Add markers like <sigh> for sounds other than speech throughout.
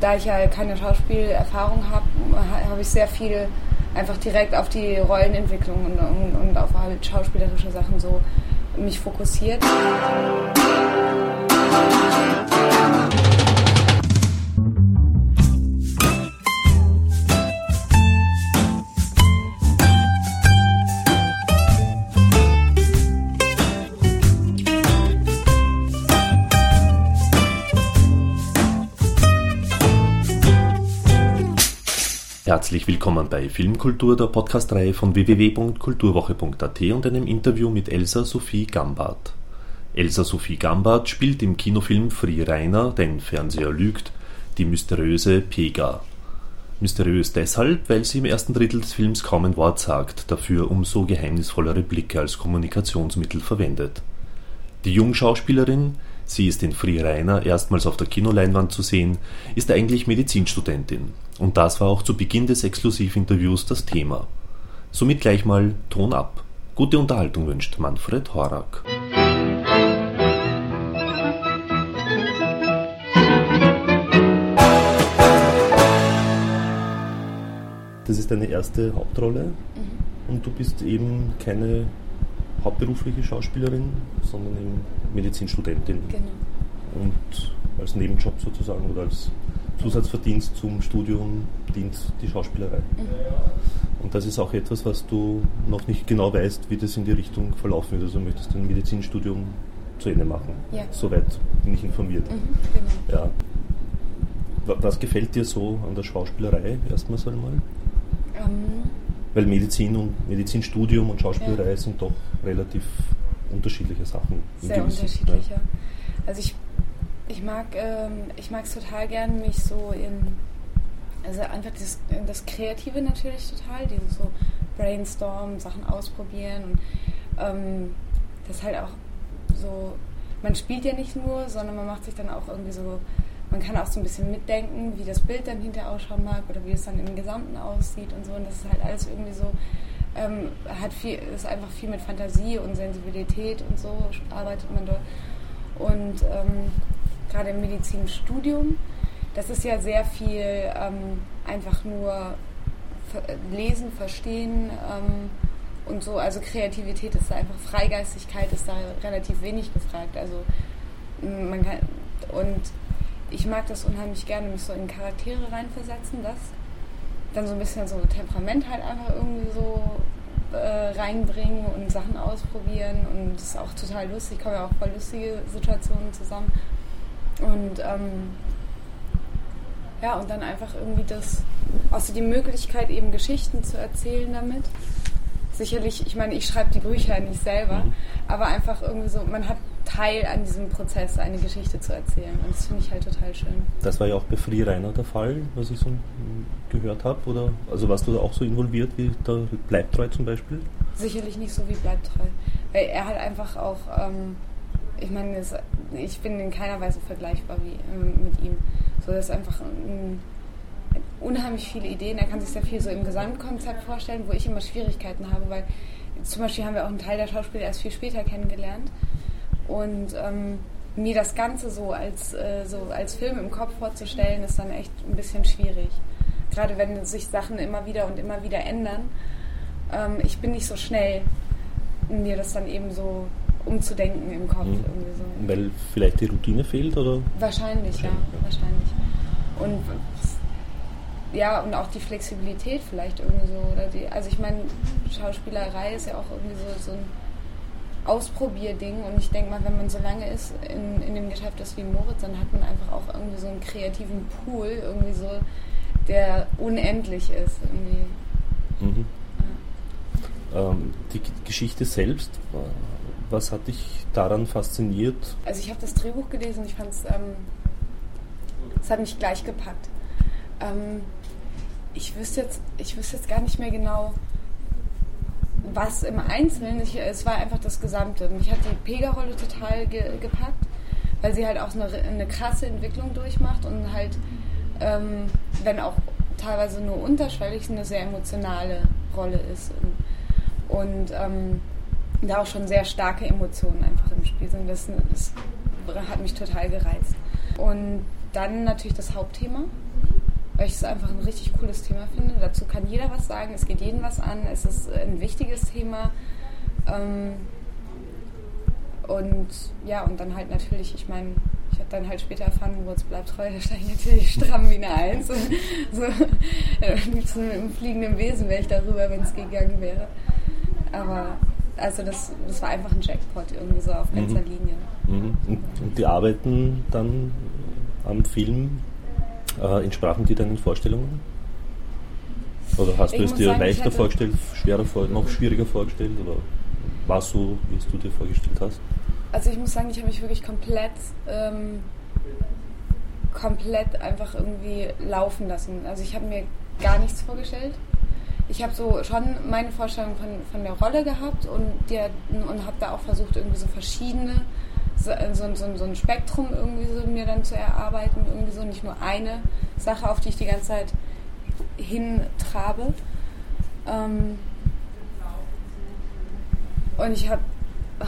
da ich ja keine Schauspielerfahrung habe, habe ich sehr viel einfach direkt auf die Rollenentwicklung und, und, und auf halt schauspielerische Sachen so mich fokussiert. Herzlich willkommen bei Filmkultur, der Podcastreihe von www.kulturwoche.at und einem Interview mit Elsa Sophie Gambart. Elsa Sophie Gambart spielt im Kinofilm Free Rainer, Dein Fernseher lügt, die mysteriöse Pega. Mysteriös deshalb, weil sie im ersten Drittel des Films kaum ein Wort sagt, dafür umso geheimnisvollere Blicke als Kommunikationsmittel verwendet. Die Jungschauspielerin, sie ist in Free Rainer erstmals auf der Kinoleinwand zu sehen, ist eigentlich Medizinstudentin und das war auch zu Beginn des Exklusivinterviews das Thema. Somit gleich mal Ton ab. Gute Unterhaltung wünscht Manfred Horak. Das ist deine erste Hauptrolle mhm. und du bist eben keine hauptberufliche Schauspielerin, sondern eben Medizinstudentin. Genau. Und als Nebenjob sozusagen oder als Zusatzverdienst zum Studium dient die Schauspielerei. Mhm. Und das ist auch etwas, was du noch nicht genau weißt, wie das in die Richtung verlaufen wird. Also du möchtest ein Medizinstudium zu Ende machen. Ja. Soweit bin ich informiert. Mhm, genau. ja. Was gefällt dir so an der Schauspielerei erstmals einmal? Ähm, Weil Medizin und Medizinstudium und Schauspielerei Ja. sind doch relativ unterschiedliche Sachen. sehr unterschiedlich, ja. Also ich, ich mag ähm, es total gern, mich so in also einfach das, das Kreative natürlich total, dieses so Brainstorm, Sachen ausprobieren und ähm, das halt auch so, man spielt ja nicht nur, sondern man macht sich dann auch irgendwie so, man kann auch so ein bisschen mitdenken, wie das Bild dann hinterher ausschauen mag oder wie es dann im Gesamten aussieht und so. Und das ist halt alles irgendwie so, ähm, hat viel, ist einfach viel mit Fantasie und Sensibilität und so arbeitet man dort. Und ähm, gerade im Medizinstudium, das ist ja sehr viel ähm, einfach nur lesen, verstehen ähm, und so. Also Kreativität ist da einfach, Freigeistigkeit ist da relativ wenig gefragt. Also m, man kann und ich mag das unheimlich gerne, mich so in Charaktere reinversetzen, das dann so ein bisschen so Temperament halt einfach irgendwie so äh, reinbringen und Sachen ausprobieren und das ist auch total lustig, kommen ja auch voll lustige Situationen zusammen und ähm, ja, und dann einfach irgendwie das, außer die Möglichkeit, eben Geschichten zu erzählen damit. Sicherlich, ich meine, ich schreibe die Bücher nicht selber, Mhm. aber einfach irgendwie so, man hat Teil an diesem Prozess, eine Geschichte zu erzählen. Und das finde ich halt total schön. Das war ja auch bei Free Rainer der Fall, was ich so gehört habe. Oder also warst du da auch so involviert wie der Bleibtreu zum Beispiel? Sicherlich nicht so wie bleibt treu. Weil er hat einfach auch, ähm, ich meine, ich bin in keiner Weise vergleichbar wie ähm, mit ihm. So, das ist einfach ähm, unheimlich viele Ideen. Er kann sich sehr viel so im Gesamtkonzept vorstellen, wo ich immer Schwierigkeiten habe, weil zum Beispiel haben wir auch einen Teil der Schauspieler erst viel später kennengelernt. Und ähm, mir das Ganze so als, äh, so als Film im Kopf vorzustellen, ist dann echt ein bisschen schwierig. Gerade wenn sich Sachen immer wieder und immer wieder ändern. Ähm, ich bin nicht so schnell, mir das dann eben so umzudenken im Kopf. Mhm. Irgendwie so. Weil vielleicht die Routine fehlt oder? Wahrscheinlich, ja, Wahrscheinlich, wahrscheinlich. Und ja, und auch die Flexibilität vielleicht irgendwie so. Oder die, also ich meine, Schauspielerei ist ja auch irgendwie so, so ein Ausprobierding und ich denke mal, wenn man so lange ist in, in dem Geschäft ist wie Moritz, dann hat man einfach auch irgendwie so einen kreativen Pool, irgendwie so, der unendlich ist. Irgendwie. Mhm. Ähm, die Geschichte selbst, äh, was hat dich daran fasziniert? Also ich habe das Drehbuch gelesen und ich fand es, ähm, es hat mich gleich gepackt. Ähm, ich wüsste jetzt, ich wüsste jetzt gar nicht mehr genau, was im Einzelnen. Ich, es war einfach das Gesamte. Mich hat die Pega-Rolle total ge, gepackt, weil sie halt auch eine, eine krasse Entwicklung durchmacht und halt, ähm, wenn auch teilweise nur unterschwellig, eine sehr emotionale Rolle ist. Und, ähm, da auch schon sehr starke Emotionen einfach im Spiel sind. Das, das hat mich total gereizt. Und dann natürlich das Hauptthema, weil ich es einfach ein richtig cooles Thema finde. Dazu kann jeder was sagen, es geht jeden was an, es ist ein wichtiges Thema. Ähm, und ja, und dann halt natürlich, ich meine, ich habe dann halt später erfahren, Moritz bleibt treu, <laughs> da stand ich natürlich stramm wie eine Eins. <laughs> so, so mit einem fliegenden Wesen wäre ich darüber, wenn es gegangen wäre. Aber also das, das war einfach ein Jackpot irgendwie so auf ganzer mhm. Linie. Mhm. Und die arbeiten dann am Film, äh, entsprachen die deinen Vorstellungen? Oder hast ich du es dir sagen, leichter vorgestellt, schwerer noch schwieriger vorgestellt? Oder war es so, wie es du dir vorgestellt hast? Also ich muss sagen, ich habe mich wirklich komplett, ähm, komplett einfach irgendwie laufen lassen. Also ich habe mir gar nichts vorgestellt. Ich habe so schon meine Vorstellung von, von der Rolle gehabt und, und habe da auch versucht, irgendwie so verschiedene, so, so, so, so ein Spektrum irgendwie so mir dann zu erarbeiten. Irgendwie so nicht nur eine Sache, auf die ich die ganze Zeit hintrabe. Ähm, und ich habe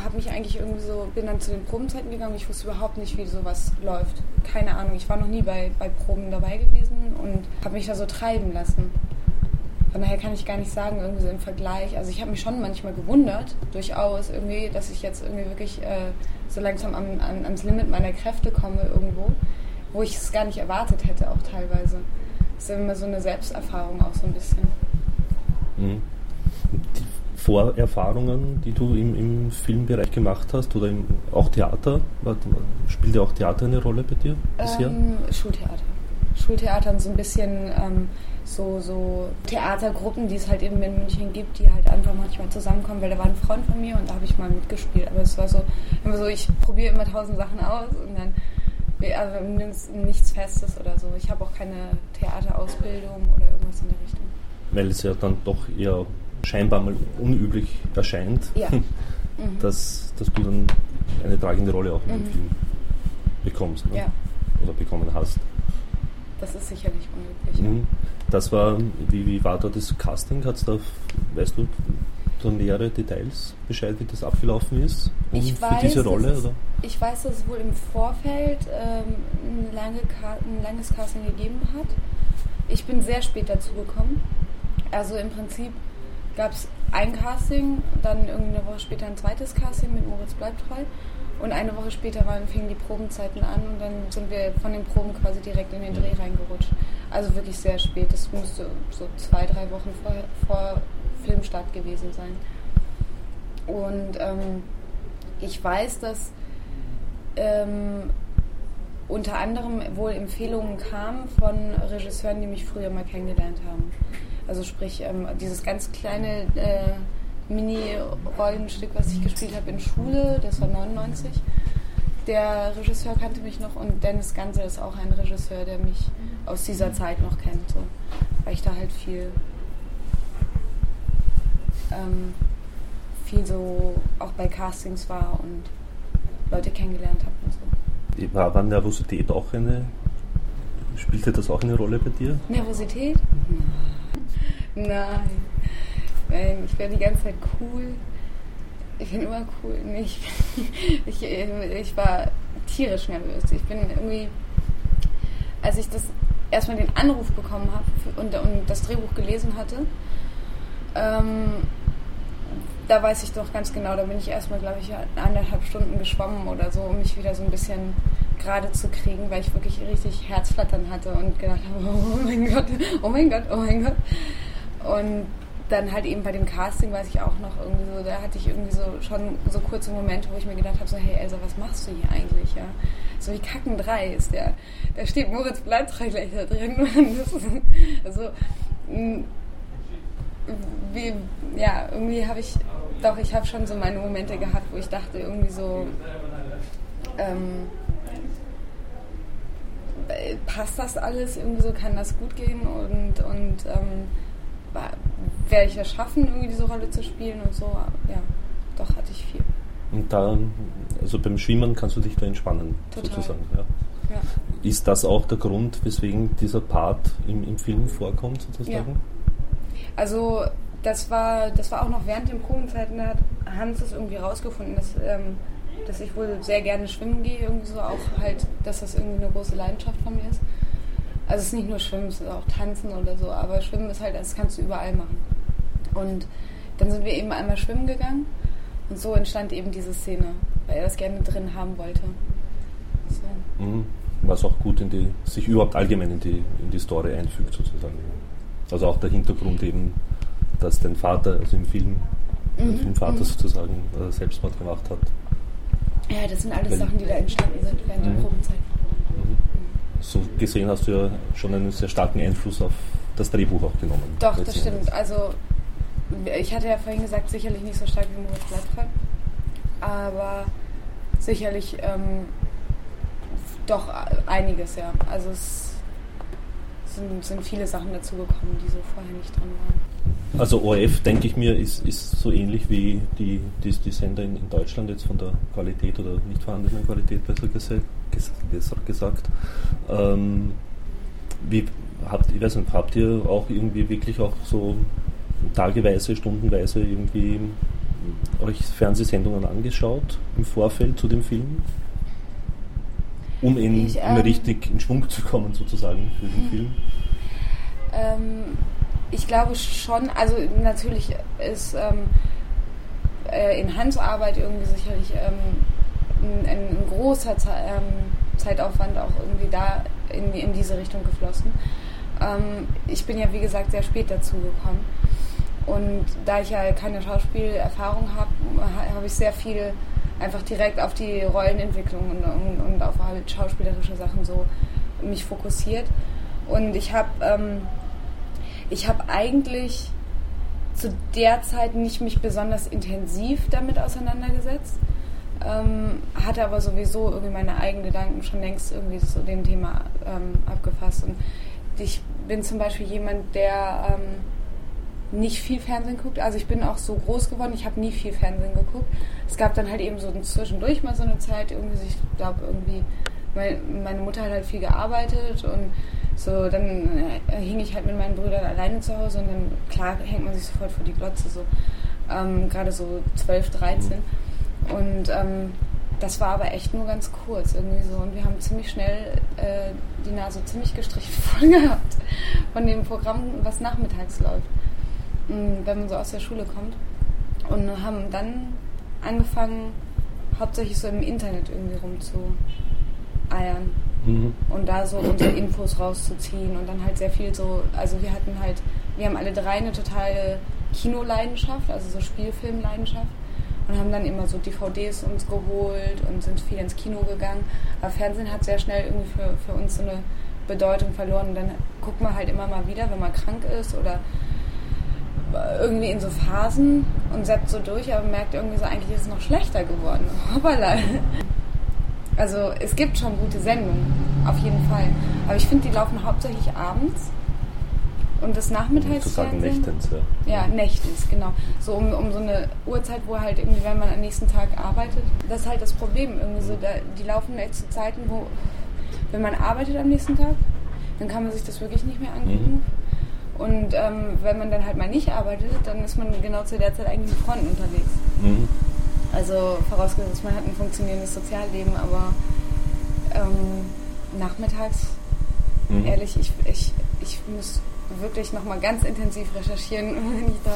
habe mich eigentlich irgendwie so, bin dann zu den Probenzeiten gegangen. Ich wusste überhaupt nicht, wie sowas läuft. Keine Ahnung. Ich war noch nie bei, bei Proben dabei gewesen und habe mich da so treiben lassen. Von daher kann ich gar nicht sagen, irgendwie so im Vergleich. Also ich habe mich schon manchmal gewundert, durchaus irgendwie, dass ich jetzt irgendwie wirklich äh, so langsam am, an, ans Limit meiner Kräfte komme irgendwo, wo ich es gar nicht erwartet hätte, auch teilweise. Das ist immer so eine Selbsterfahrung auch so ein bisschen. Mhm. Vorerfahrungen, die du im, im Filmbereich gemacht hast oder im, auch Theater? Spielt ja auch Theater eine Rolle bei dir bisher? Ähm, Schultheater. Schultheater und so ein bisschen ähm, so, so Theatergruppen, die es halt eben in München gibt, die halt einfach manchmal zusammenkommen, weil da war ein Freund von mir und da habe ich mal mitgespielt. Aber es war so, immer so, ich probiere immer tausend Sachen aus und dann also nichts Festes oder so. Ich habe auch keine Theaterausbildung oder irgendwas in der Richtung. Weil es ja dann doch eher scheinbar mal unüblich erscheint, ja. <laughs> mhm. dass, dass du dann eine tragende Rolle auch in mhm. dem Film bekommst ne? ja. oder bekommen hast. Das ist sicherlich unüblich. Mhm. Das war, wie, wie war da das Casting? Hat's da, weißt du, da nähere Details Bescheid, wie das abgelaufen ist um, ich für weiß, diese Rolle? Es, ich weiß, dass es wohl im Vorfeld ähm, ein, lange, ein langes Casting gegeben hat. Ich bin sehr spät dazu gekommen. Also im Prinzip gab es ein Casting, dann irgendeine Woche später ein zweites Casting mit Moritz bleibt treu. Und eine Woche später waren, fingen die Probenzeiten an und dann sind wir von den Proben quasi direkt in den Dreh reingerutscht. Also wirklich sehr spät. Das müsste so zwei, drei Wochen vor, vor Filmstart gewesen sein. Und ähm, ich weiß, dass ähm, unter anderem wohl Empfehlungen kamen von Regisseuren, die mich früher mal kennengelernt haben. Also sprich, ähm, dieses ganz kleine äh, Mini-Rollenstück, was ich gespielt habe in Schule, das war 99. Der Regisseur kannte mich noch und Dennis Gansel ist auch ein Regisseur, der mich aus dieser Zeit noch kennt, so, weil ich da halt viel, ähm, viel so auch bei Castings war und Leute kennengelernt habe und so. War, war Nervosität auch eine, spielte das auch eine Rolle bei dir? Nervosität? Nein. Nein, ich werde die ganze Zeit cool. Ich bin immer cool. Ich, <laughs> ich, ich war tierisch nervös. Ich bin irgendwie, als ich das erstmal den Anruf bekommen habe und, und das Drehbuch gelesen hatte, ähm, da weiß ich doch ganz genau, da bin ich erstmal, glaube ich, anderthalb Stunden geschwommen oder so, um mich wieder so ein bisschen gerade zu kriegen, weil ich wirklich richtig Herzflattern hatte und gedacht habe, <laughs> oh mein Gott, oh mein Gott, oh mein Gott. Und dann halt eben bei dem Casting weiß ich auch noch irgendwie so, da hatte ich irgendwie so schon so kurze Momente, wo ich mir gedacht habe, so, hey Elsa, was machst du hier eigentlich, ja? So wie Kacken 3 ist der, da steht Moritz Bleibtreu gleich da drin. also, <laughs> wie, ja, irgendwie habe ich, doch, ich habe schon so meine Momente gehabt, wo ich dachte irgendwie so, ähm, äh, passt das alles irgendwie so, kann das gut gehen und, und ähm, werde ich das schaffen, irgendwie diese Rolle zu spielen und so. Ja, doch hatte ich viel. Und da, also beim Schwimmen kannst du dich da entspannen, Total. sozusagen. Ja. ja. Ist das auch der Grund, weswegen dieser Part im, im Film vorkommt, sozusagen? Ja. Also das war, das war auch noch während den Probenzeiten, da hat Hans es irgendwie rausgefunden, dass ähm, dass ich wohl sehr gerne schwimmen gehe, irgendwie so auch halt, dass das irgendwie eine große Leidenschaft von mir ist. Also es ist nicht nur Schwimmen, es ist auch Tanzen oder so, aber Schwimmen ist halt, das kannst du überall machen. Und dann sind wir eben einmal schwimmen gegangen und so entstand eben diese Szene, weil er das gerne drin haben wollte. So. Mhm. Was auch gut in die, sich überhaupt allgemein in die, in die Story einfügt sozusagen. Also auch der Hintergrund eben, dass dein Vater, also im Film, mhm. der Filmvater mhm. sozusagen äh, Selbstmord gemacht hat. Ja, das sind alles Weil, Sachen, die da entstanden sind während der mhm. Probenzeit. Mhm. So gesehen hast du ja schon einen sehr starken Einfluss auf das Drehbuch auch genommen. Doch, das stimmt. Also ich hatte ja vorhin gesagt, sicherlich nicht so stark wie Moritz Bleibtreu, aber sicherlich ähm, doch einiges, ja. Also es sind, sind viele Sachen dazugekommen, die so vorher nicht dran waren. Also ORF, denke ich mir, ist, ist so ähnlich wie die, die, die Sender in, in, Deutschland jetzt von der Qualität oder nicht vorhandenen Qualität besser, gesagt. Besser gesagt. Ähm, wie, habt, ich weiß nicht, habt ihr auch irgendwie wirklich auch so tageweise, stundenweise irgendwie euch Fernsehsendungen angeschaut im Vorfeld zu dem Film? Um in, ich, ähm, richtig in Schwung zu kommen sozusagen für den hm. Film? Ähm, ich glaube schon, also natürlich ist ähm, äh, in Hans Arbeit irgendwie sicherlich ähm, ein, ein, großer Ze ähm, Zeitaufwand auch irgendwie da in, in diese Richtung geflossen. Ähm, ich bin ja wie gesagt sehr spät dazu gekommen und da ich ja keine Schauspielerfahrung habe, habe ich sehr viel einfach direkt auf die Rollenentwicklung und, und, und auf halt schauspielerische Sachen so mich fokussiert und ich habe ähm, ich habe eigentlich zu der Zeit nicht mich besonders intensiv damit auseinandergesetzt, ähm, hatte aber sowieso irgendwie meine eigenen Gedanken schon längst irgendwie zu dem Thema ähm, abgefasst. Und ich bin zum Beispiel jemand, der ähm, nicht viel Fernsehen guckt. Also ich bin auch so groß geworden, ich habe nie viel Fernsehen geguckt. Es gab dann halt eben so zwischendurch mal so eine Zeit, irgendwie, ich glaube irgendwie, meine Mutter hat halt viel gearbeitet und so, dann äh, hing ich halt mit meinen Brüdern alleine zu Hause und dann, klar, hängt man sich sofort vor die Glotze, so ähm, gerade so 12, 13. Und ähm, das war aber echt nur ganz kurz irgendwie so. Und wir haben ziemlich schnell äh, die Nase ziemlich gestrichen <laughs> voll gehabt von dem Programm, was nachmittags läuft, wenn man so aus der Schule kommt. Und haben dann angefangen, hauptsächlich so im Internet irgendwie rumzueiern mhm. und da so unsere Infos rauszuziehen und dann halt sehr viel so, also wir hatten halt, wir haben alle drei eine totale Kinoleidenschaft, also so Spielfilmleidenschaft und haben dann immer so DVDs uns geholt und sind viel ins Kino gegangen. Aber Fernsehen hat sehr schnell irgendwie für, für uns so eine Bedeutung verloren und dann guckt man halt immer mal wieder, wenn man krank ist oder irgendwie in so Phasen und setzt so durch, aber merkt irgendwie so, eigentlich ist es noch schlechter geworden. <laughs> Hoppala. Also es gibt schon gute Sendungen, auf jeden Fall. Aber ich finde, die laufen hauptsächlich abends. Und das Nachmittagsfernsehen... nächtens, ja. Ja, nächtens, genau. So um, um so eine Uhrzeit, wo halt irgendwie, wenn man am nächsten Tag arbeitet, das ist halt das Problem. Irgendwie so, da, die laufen echt zu Zeiten, wo, wenn man arbeitet am nächsten Tag, dann kann man sich das wirklich nicht mehr angucken. Mhm. Und ähm, wenn man dann halt mal nicht arbeitet, dann ist man genau zu der Zeit eigentlich mit Freunden unterwegs. Mhm. Also vorausgesetzt, man hat ein funktionierendes Sozialleben, aber ähm, nachmittags, mhm. ehrlich, ich, ich, ich muss wirklich nochmal ganz intensiv recherchieren, <laughs> wenn ich da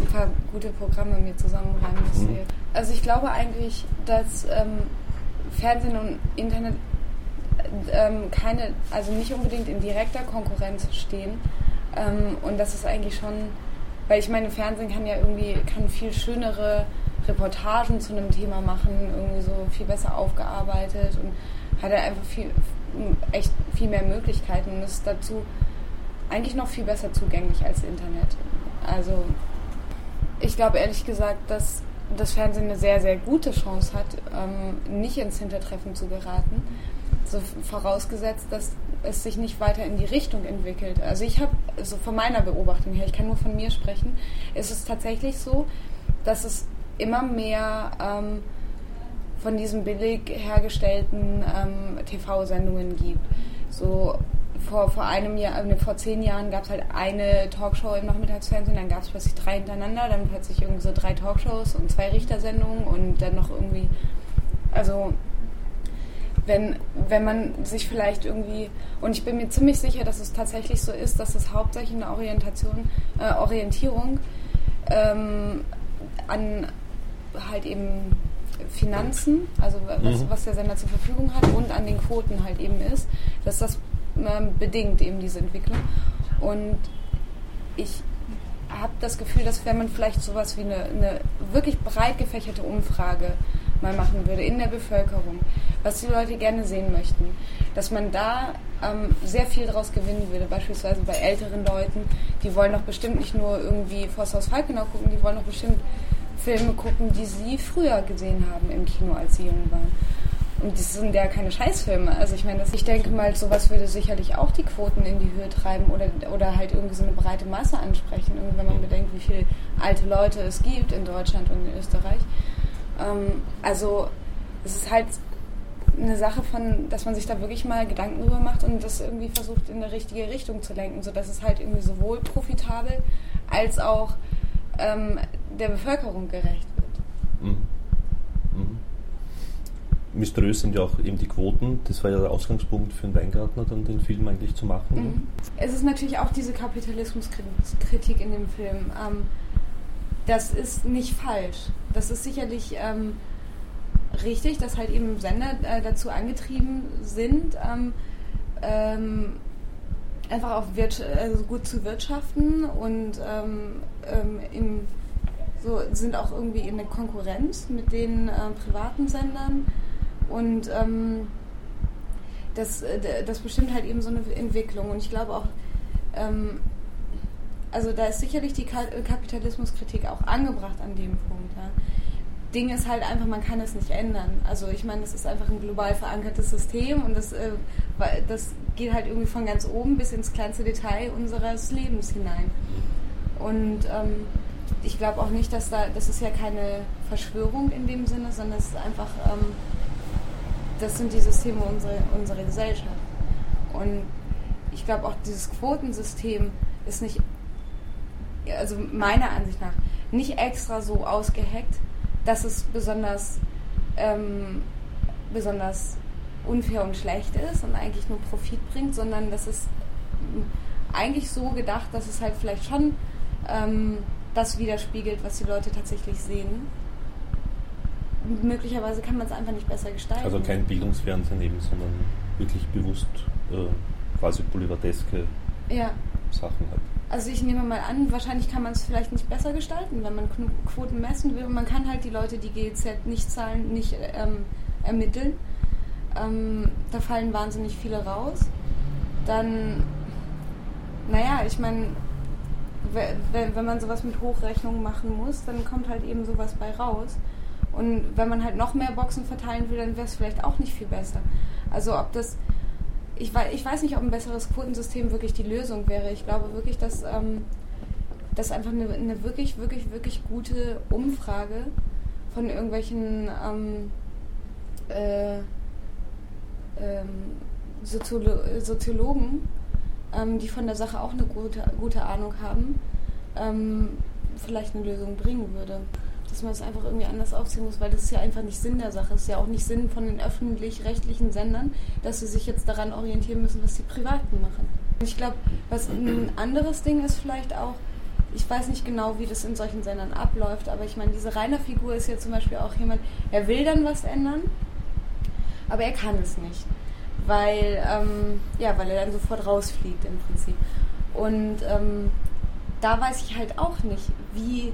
ein paar gute Programme mir zusammenreimen müsste. Mhm. Also ich glaube eigentlich, dass ähm, Fernsehen und Internet ähm, keine, also nicht unbedingt in direkter Konkurrenz stehen. Ähm, und das ist eigentlich schon, weil ich meine, Fernsehen kann ja irgendwie, kann viel schönere Reportagen zu einem Thema machen, irgendwie so viel besser aufgearbeitet und hat er einfach viel, echt viel mehr Möglichkeiten und ist dazu eigentlich noch viel besser zugänglich als Internet. Also ich glaube ehrlich gesagt, dass das Fernsehen eine sehr, sehr gute Chance hat, ähm, nicht ins Hintertreffen zu geraten. So vorausgesetzt, dass es sich nicht weiter in die Richtung entwickelt. Also ich habe, also von meiner Beobachtung her, ich kann nur von mir sprechen, ist es tatsächlich so, dass es immer mehr ähm, von diesen billig hergestellten ähm, TV-Sendungen gibt. So vor, vor einem Jahr, äh, vor zehn Jahren gab es halt eine Talkshow im Nachmittagsfernsehen, dann gab es plötzlich drei hintereinander, dann plötzlich irgendwie so drei Talkshows und zwei Richtersendungen und dann noch irgendwie, also wenn, wenn man sich vielleicht irgendwie, und ich bin mir ziemlich sicher, dass es tatsächlich so ist, dass es hauptsächlich eine Orientation, äh, Orientierung ähm, an halt eben Finanzen, also was, mhm. was, der Sender zur Verfügung hat und an den Quoten halt eben ist, dass das äh, bedingt eben diese Entwicklung. Und ich habe das Gefühl, dass wenn man vielleicht sowas wie eine, eine wirklich breit gefächerte Umfrage mal machen würde in der Bevölkerung, was die Leute gerne sehen möchten, dass man da ähm, sehr viel daraus gewinnen würde. Beispielsweise bei älteren Leuten, die wollen doch bestimmt nicht nur irgendwie Forsthaus Falkenau gucken, die wollen doch bestimmt Filme gucken, die sie früher gesehen haben im Kino, als sie jung waren. Und das sind ja keine Scheißfilme. Also ich meine, ich denke mal, sowas würde sicherlich auch die Quoten in die Höhe treiben oder, oder halt irgendwie so eine breite Masse ansprechen. Wenn man bedenkt, wie viele alte Leute es gibt in Deutschland und in Österreich. Ähm, also es ist halt eine Sache von, dass man sich da wirklich mal Gedanken drüber macht und das irgendwie versucht in eine richtige Richtung zu lenken, sodass es halt irgendwie sowohl profitabel als auch ähm, der Bevölkerung gerecht wird. Mhm. Mhm. Mysteriös sind ja auch eben die Quoten. Das war ja der Ausgangspunkt für einen Weingartner, dann den Film eigentlich zu machen. Mhm. Es ist natürlich auch diese Kapitalismuskritik in dem Film. Ähm, das ist nicht falsch. Das ist sicherlich ähm, richtig, dass halt eben Sender äh, dazu angetrieben sind, ähm, ähm, einfach auch also gut zu wirtschaften und ähm, ähm, in, so sind auch irgendwie in der Konkurrenz mit den äh, privaten Sendern und ähm, das, äh, das bestimmt halt eben so eine Entwicklung und ich glaube auch ähm, also da ist sicherlich die Kapitalismuskritik auch angebracht an dem Punkt. Ja. Ding ist halt einfach, man kann es nicht ändern. Also ich meine, das ist einfach ein global verankertes System und das, äh, das geht halt irgendwie von ganz oben bis ins kleinste Detail unseres Lebens hinein. Und ähm, ich glaube auch nicht, dass da, das ist ja keine Verschwörung in dem Sinne, sondern es ist einfach, ähm, das sind die Systeme unserer, unserer Gesellschaft. Und ich glaube auch dieses Quotensystem ist nicht, also meiner Ansicht nach, nicht extra so ausgeheckt, dass es besonders, ähm, besonders unfair und schlecht ist und eigentlich nur Profit bringt, sondern das ist eigentlich so gedacht, dass es halt vielleicht schon ähm, das widerspiegelt, was die Leute tatsächlich sehen. Möglicherweise kann man es einfach nicht besser gestalten. Also kein Bildungsfernsehen nehmen, sondern wirklich bewusst äh, quasi boulevardeske ja. Sachen hat. Also ich nehme mal an, wahrscheinlich kann man es vielleicht nicht besser gestalten, wenn man Quoten messen will. Man kann halt die Leute, die GEZ nicht zahlen, nicht ähm, ermitteln. Ähm, da fallen wahnsinnig viele raus. Dann, naja, ich meine, wenn man sowas mit Hochrechnungen machen muss, dann kommt halt eben sowas bei raus. Und wenn man halt noch mehr Boxen verteilen will, dann wäre es vielleicht auch nicht viel besser. Also ob das ich, weiß, ich weiß nicht, ob ein besseres Quotensystem wirklich die Lösung wäre. Ich glaube wirklich, dass ähm, das einfach eine, eine, wirklich, wirklich, wirklich gute Umfrage von irgendwelchen ähm, äh, ähm, Soziolo Soziologen, ähm, die von der Sache auch eine gute, gute Ahnung haben, ähm, vielleicht eine Lösung bringen würde dass man es einfach irgendwie anders aufziehen muss, weil das ist ja einfach nicht Sinn der Sache. Es ist ja auch nicht Sinn von den öffentlich-rechtlichen Sendern, dass sie sich jetzt daran orientieren müssen, was die Privaten machen. Ich glaube, was ein anderes Ding ist vielleicht auch, ich weiß nicht genau, wie das in solchen Sendern abläuft, aber ich meine, diese Rainer-Figur ist ja zum Beispiel auch jemand, er will dann was ändern, aber er kann es nicht. Weil, ähm, ja, weil er dann sofort rausfliegt im Prinzip. Und ähm, da weiß ich halt auch nicht, wie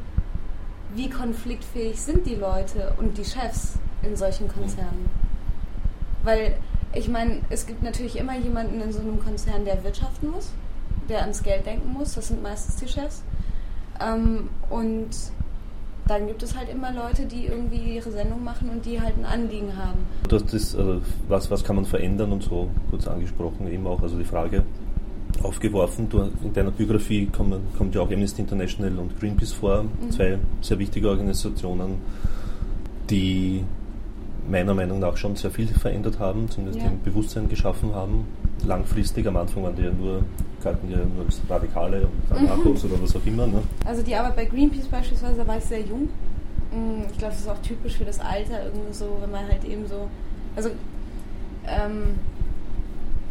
wie konfliktfähig sind die Leute und die Chefs in solchen Konzernen? Weil ich meine, es gibt natürlich immer jemanden in so einem Konzern, der wirtschaften muss, der ans Geld denken muss. Das sind meistens die Chefs. Ähm, und dann gibt es halt immer Leute, die irgendwie ihre Sendung machen und die halt ein Anliegen haben. Das, das, also was, was kann man verändern und so kurz angesprochen eben auch, also die Frage, aufgeworfen. Du, in deiner Biografie kommt, kommt, ja auch Amnesty International und Greenpeace vor, mhm. zwei sehr wichtige Organisationen, die meiner Meinung nach schon sehr viel verändert haben, zumindest ja. im Bewusstsein geschaffen haben. Langfristig, am Anfang waren die ja nur, galten ja nur als Radikale und Anarchos mhm. oder was auch immer. Ne? Also die Arbeit bei Greenpeace beispielsweise, da war ich sehr jung. Mm, ich glaube, das ist auch typisch für das Alter, irgendwie so, wenn man halt eben so, also ähm,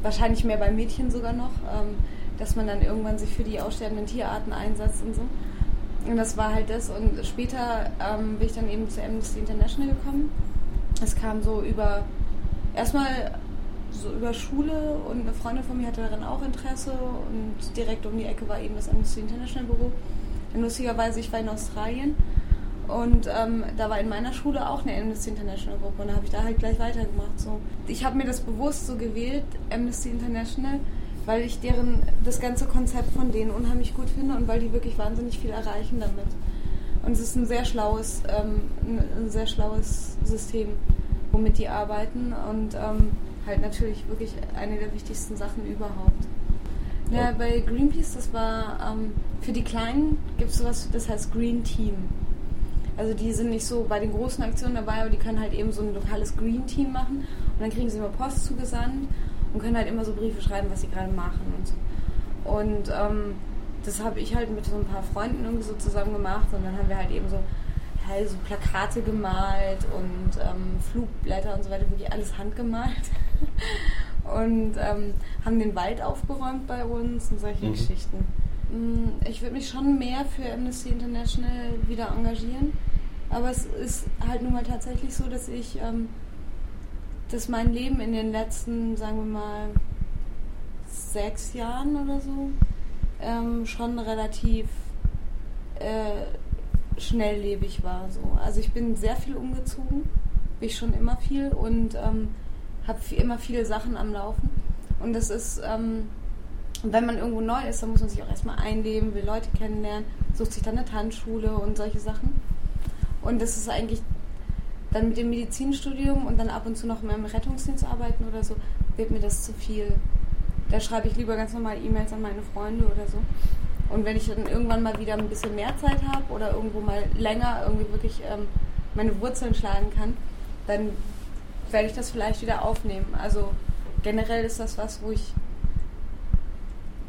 wahrscheinlich mehr bei Mädchen sogar noch, ähm, dass man dann irgendwann sich für die aussterbenden Tierarten einsetzt und so. Und das war halt das. Und später ähm, bin ich dann eben zu Amnesty International gekommen. Es kam so über, erstmal so über Schule und eine Freundin von mir hatte daran auch Interesse und direkt um die Ecke war eben das Amnesty International Büro. Und lustigerweise, ich war in Australien und ähm, da war in meiner Schule auch eine Amnesty International Gruppe und da habe ich da halt gleich weitergemacht. So. Ich habe mir das bewusst so gewählt, Amnesty International, weil ich deren das ganze Konzept von denen unheimlich gut finde und weil die wirklich wahnsinnig viel erreichen damit. Und es ist ein sehr schlaues, ähm, ein sehr schlaues System, womit die arbeiten und ähm, halt natürlich wirklich eine der wichtigsten Sachen überhaupt. Ja, bei Greenpeace, das war ähm, für die Kleinen gibt es sowas, das heißt Green Team. Also die sind nicht so bei den großen Aktionen dabei, aber die können halt eben so ein lokales Green Team machen und dann kriegen sie immer Post zugesandt und können halt immer so Briefe schreiben, was sie gerade machen und so. Und ähm, das habe ich halt mit so ein paar Freunden irgendwie so zusammen gemacht und dann haben wir halt eben so, halt so Plakate gemalt und ähm, Flugblätter und so weiter, wirklich alles handgemalt. <laughs> und ähm, haben den Wald aufgeräumt bei uns und solche mhm. Geschichten. Mm, ich würde mich schon mehr für Amnesty International wieder engagieren, aber es ist halt nun mal tatsächlich so, dass ich ähm, dass mein Leben in den letzten, sagen wir mal, sechs Jahren oder so ähm, schon relativ äh, schnelllebig war. So. Also ich bin sehr viel umgezogen, bin ich schon immer viel und ähm, habe immer viele Sachen am Laufen. Und das ist, ähm, wenn man irgendwo neu ist, dann muss man sich auch erstmal einleben, will Leute kennenlernen, sucht sich dann eine Tanzschule und solche Sachen. Und das ist eigentlich dann mit dem Medizinstudium und dann ab und zu noch mehr im Rettungsdienst arbeiten oder so, wird mir das zu viel. Da schreibe ich lieber ganz normal E-Mails an meine Freunde oder so. Und wenn ich dann irgendwann mal wieder ein bisschen mehr Zeit habe oder irgendwo mal länger irgendwie wirklich ähm, meine Wurzeln schlagen kann, dann werde ich das vielleicht wieder aufnehmen. Also generell ist das was, wo ich,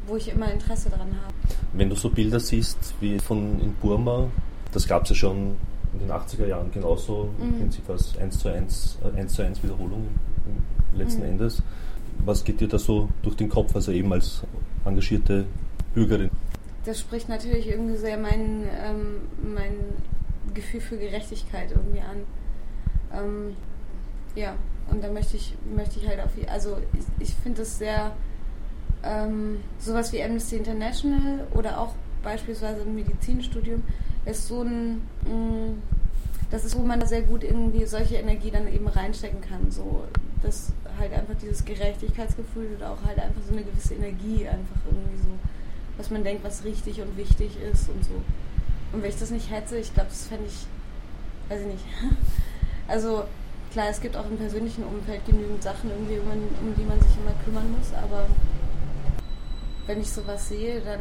wo ich immer Interesse daran habe. Wenn du so Bilder siehst wie von in Burma, das gab es ja schon in den 80er Jahren genauso mhm. im Prinzip als 1 zu 1, 1 zu 1 Wiederholung letzten mhm. Endes. Was geht dir da so durch den Kopf, also eben als engagierte Bürgerin? Das spricht natürlich irgendwie sehr mein, ähm, mein Gefühl für Gerechtigkeit irgendwie an. Ähm, ja, und da möchte ich, möchte ich halt auf, also ich, ich finde es sehr, ähm, sowas wie Amnesty International oder auch beispielsweise ein Medizinstudium ist so ein, mm, das ist, wo man da sehr gut irgendwie solche Energie dann eben reinstecken kann. So, dass halt einfach dieses Gerechtigkeitsgefühl oder auch halt einfach so eine gewisse Energie einfach irgendwie so, was man denkt, was richtig und wichtig ist und so. Und wenn ich das nicht hätte, ich glaube, das fände ich, weiß ich nicht. <laughs> Also klar, es gibt auch im persönlichen Umfeld genügend Sachen irgendwie, um, um die man sich immer kümmern muss, aber wenn ich sowas sehe, dann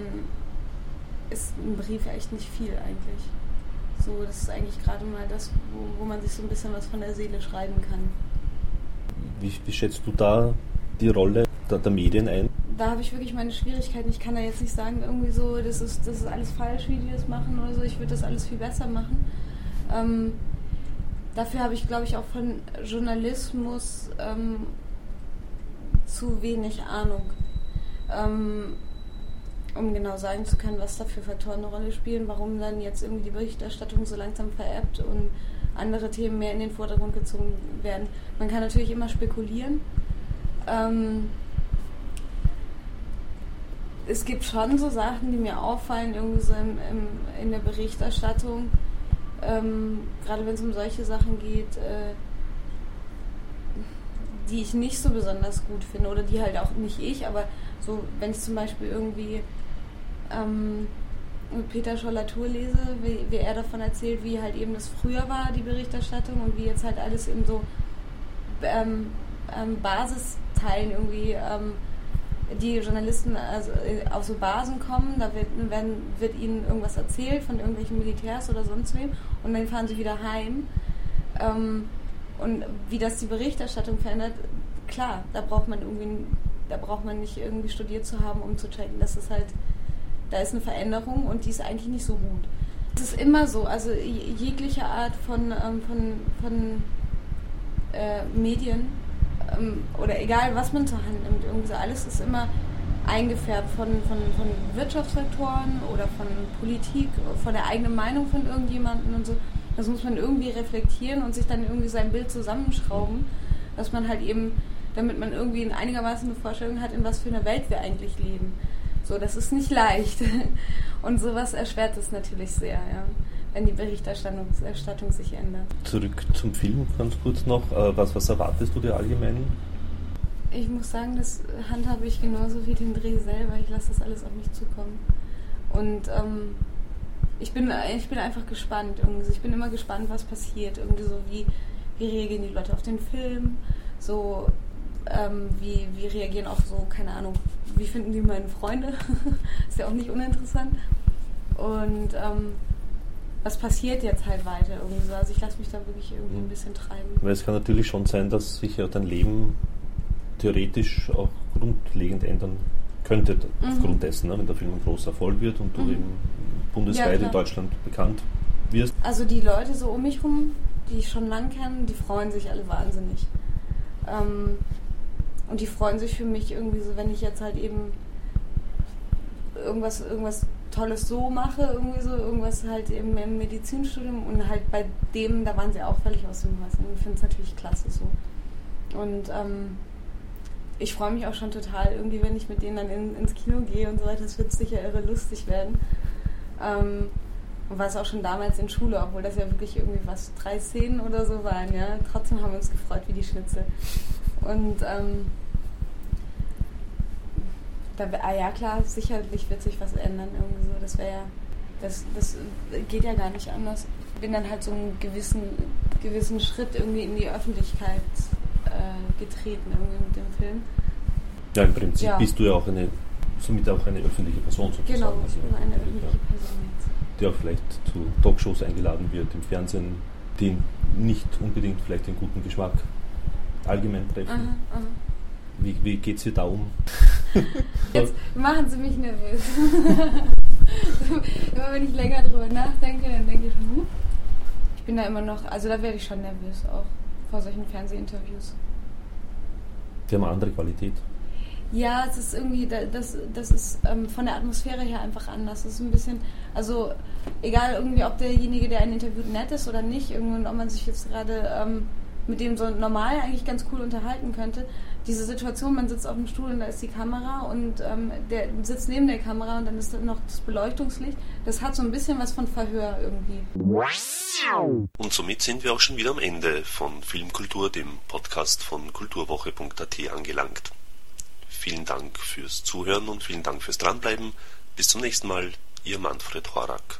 ist ein Brief echt nicht viel eigentlich. So, das ist eigentlich gerade mal das, wo, wo man sich so ein bisschen was von der Seele schreiben kann. Wie, wie schätzt du da die Rolle der, der Medien ein? Da habe ich wirklich meine Schwierigkeiten. Ich kann da jetzt nicht sagen, irgendwie so, das ist, das ist alles falsch, wie die das machen oder so. Ich würde das alles viel besser machen. Ähm, dafür habe ich, glaube ich, auch von Journalismus ähm, zu wenig Ahnung. Ähm, um genau sagen zu können, was da für Faktoren eine Rolle spielen, warum dann jetzt irgendwie die Berichterstattung so langsam veräppt und andere Themen mehr in den Vordergrund gezogen werden. Man kann natürlich immer spekulieren. Ähm, es gibt schon so Sachen, die mir auffallen, irgendwie so im, im, in der Berichterstattung, ähm, gerade wenn es um solche Sachen geht, äh, die ich nicht so besonders gut finde oder die halt auch nicht ich, aber so, wenn ich zum Beispiel irgendwie ähm, Peter Scholler-Tour lese, wie, wie, er davon erzählt, wie halt eben das früher war, die Berichterstattung, und wie jetzt halt alles in so ähm, ähm, Basisteilen irgendwie ähm, die Journalisten also äh, auf so Basen kommen, da wird, werden, wird ihnen irgendwas erzählt von irgendwelchen Militärs oder sonst wem und dann fahren sie wieder heim. Ähm, Und wie das die Berichterstattung verändert, klar, da braucht man irgendwie, da braucht man nicht irgendwie studiert zu haben, um zu checken, dass es halt, da ist eine Veränderung und die ist eigentlich nicht so gut. Es ist immer so, also jegliche Art von, ähm, von, von äh, Medien ähm, oder egal was man zur Hand nimmt, irgendwie so alles ist immer eingefärbt von, von, von Wirtschaftssektoren oder von Politik, von der eigenen Meinung von irgendjemandem und so. Das muss man irgendwie reflektieren und sich dann irgendwie sein Bild zusammenschrauben, dass man halt eben, damit man irgendwie in einigermaßen eine Vorstellung hat, in was für einer Welt wir eigentlich leben. So, das ist nicht leicht. <laughs> Und sowas erschwert es natürlich sehr, ja, wenn die Berichterstattung sich ändert. Zurück zum Film ganz kurz noch. Äh, was, was erwartest du dir allgemein ich muss sagen, das handhabe ich genauso wie den Dreh selber. Ich lasse das alles auf mich zukommen. Und ähm, ich, bin, ich bin einfach gespannt. Irgendwie. Ich bin immer gespannt, was passiert. Irgendwie so, wie, wie reagieren die Leute auf den Film? So, ähm, wie, wie reagieren auch so, keine Ahnung, wie finden die meine Freunde? <laughs> ist ja auch nicht uninteressant. Und ähm, was passiert jetzt halt weiter irgendwie so. Also ich lasse mich da wirklich irgendwie ein bisschen treiben. Weil es kann natürlich schon sein, dass sich ja dein Leben theoretisch auch grundlegend ändern könnte, mhm. aufgrund dessen, ne, wenn der Film ein großer Erfolg wird und du mhm. eben bundesweit ja, in Deutschland bekannt wirst. Also die Leute so um mich rum, die ich schon lang kenne, die freuen sich alle wahnsinnig. Ähm, und die freuen sich für mich irgendwie so, wenn ich jetzt halt eben irgendwas, irgendwas Tolles so mache, irgendwie so, irgendwas halt eben im Medizinstudium und halt bei dem, da waren sie auch völlig aus dem Häuschen. Ich finde es natürlich klasse so. Und ähm, ich freue mich auch schon total, irgendwie, wenn ich mit denen dann in, ins Kino gehe und so weiter. Das wird sicher irre lustig werden. Ähm, und war es auch schon damals in Schule, obwohl das ja wirklich irgendwie was, drei Szenen oder so waren, ja. Trotzdem haben wir uns gefreut wie die Schnitzel. Und ähm, da, ah ja klar, sicherlich wird sich was ändern irgendwie so. Das wäre ja, das, das geht ja gar nicht anders. Bin dann halt so einen gewissen, gewissen Schritt irgendwie in die Öffentlichkeit äh, getreten irgendwie mit dem Film. Ja, im Prinzip ja. bist du ja auch eine, somit auch eine öffentliche Person sozusagen. Genau, also, eine öffentliche Person jetzt. Die auch vielleicht zu Talkshows eingeladen wird im Fernsehen, die nicht unbedingt vielleicht den guten Geschmack allgemein treffen. Aha, aha. Wie, wie geht es dir da um? <laughs> Jetzt machen Sie mich nervös. <laughs> immer wenn ich länger drüber nachdenke, dann denke ich, hm, ich bin da immer noch, also da werde ich schon nervös auch vor solchen Fernsehinterviews. Die haben eine andere Qualität. Ja, es ist irgendwie, das, das ist ähm, von der Atmosphäre her einfach anders. Es ist ein bisschen, also egal irgendwie, ob derjenige, der einen interviewt, nett ist oder nicht, irgendwie, ob man sich jetzt gerade ähm, mit dem so normal eigentlich ganz cool unterhalten könnte. Diese Situation, man sitzt auf dem Stuhl und da ist die Kamera und ähm, der sitzt neben der Kamera und dann ist da noch das Beleuchtungslicht. Das hat so ein bisschen was von Verhör irgendwie. Und somit sind wir auch schon wieder am Ende von Filmkultur, dem Podcast von kulturwoche.at angelangt. Vielen Dank fürs Zuhören und vielen Dank fürs Dranbleiben. Bis zum nächsten Mal, Ihr Manfred Horak.